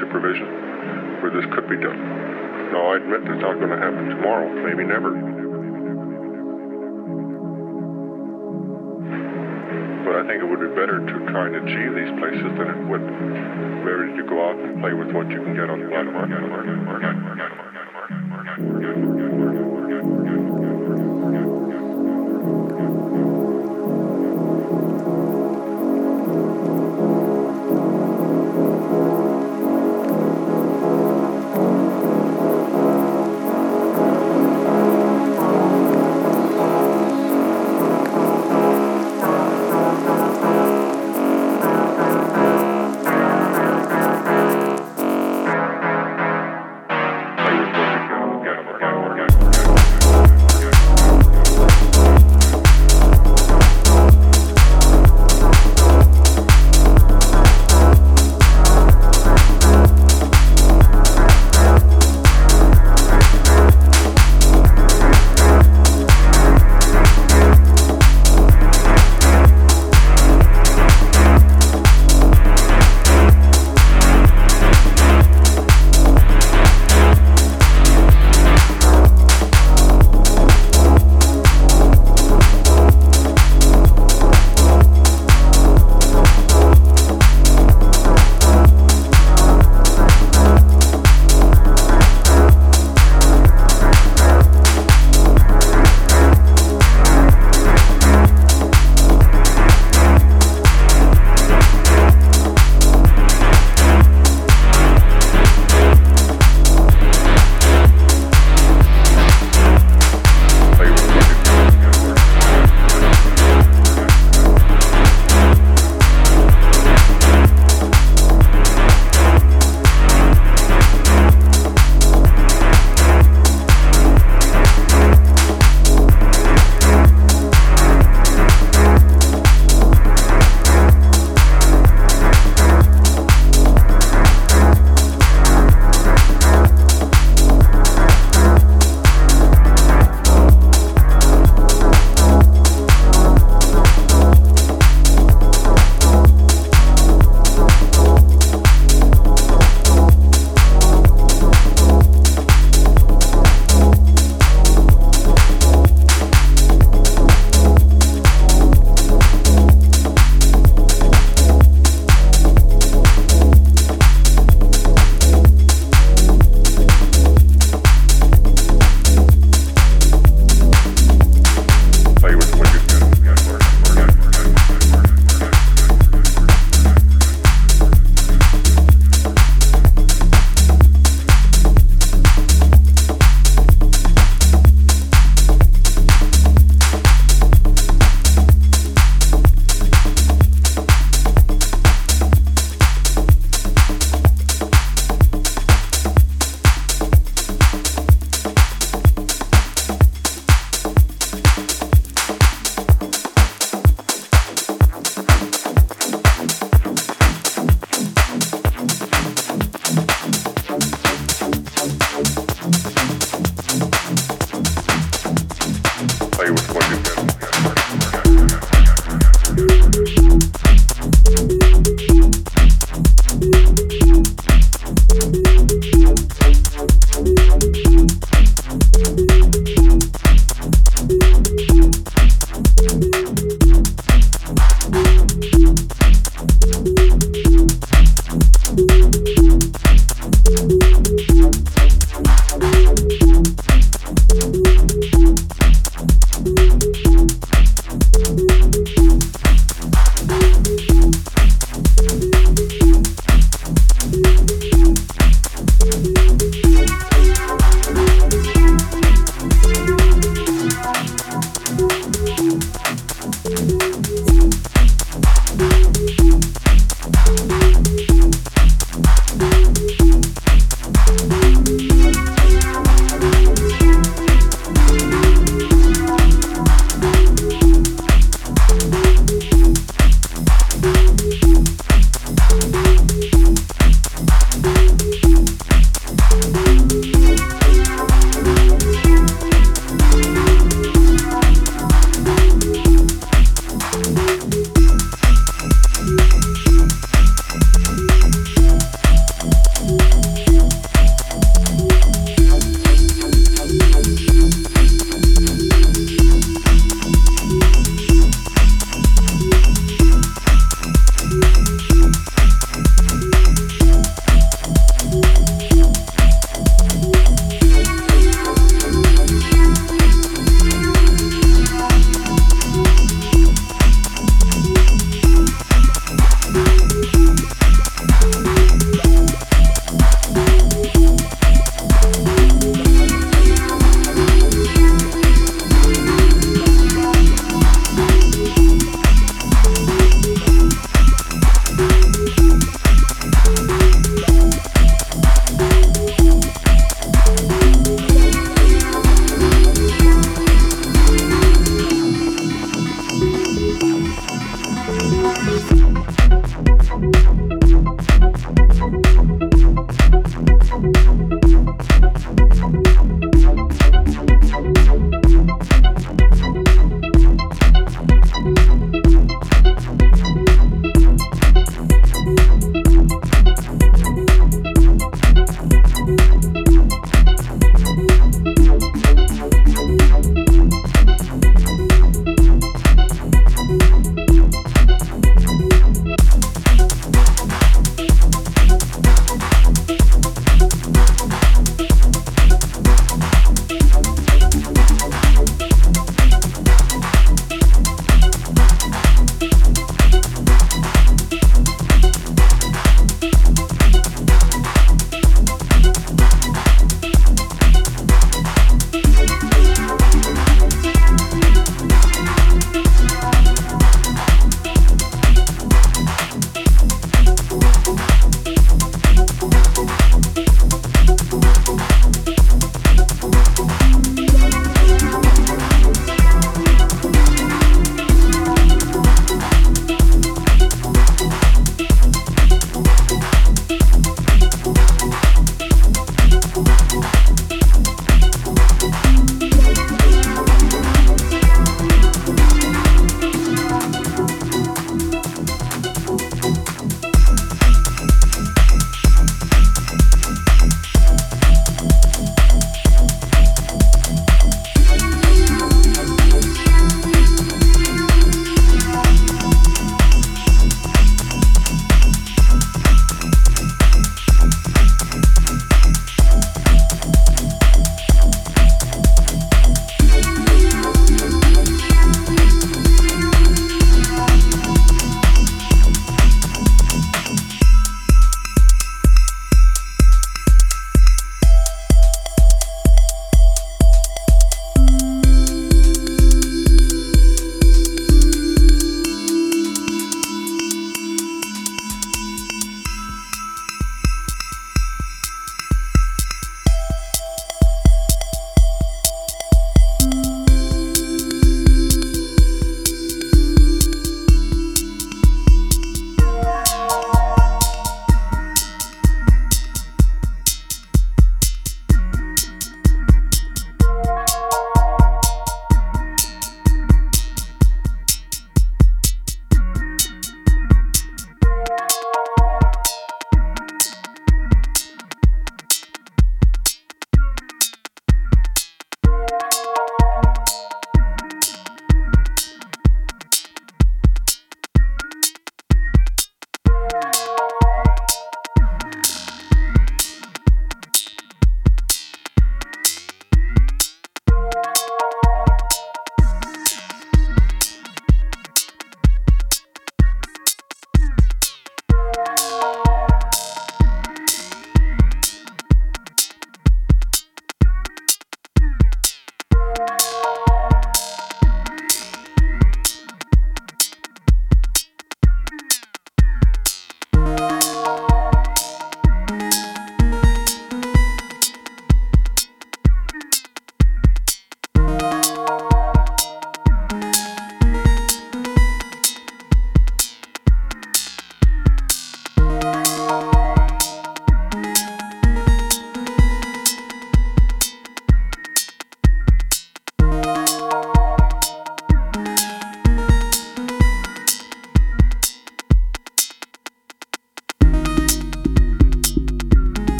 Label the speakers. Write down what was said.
Speaker 1: supervision where this could be done? Now, I admit it's not going to happen tomorrow, maybe never. But I think it would be better to try and achieve these places than it would better to go out and play with what you can get on the market.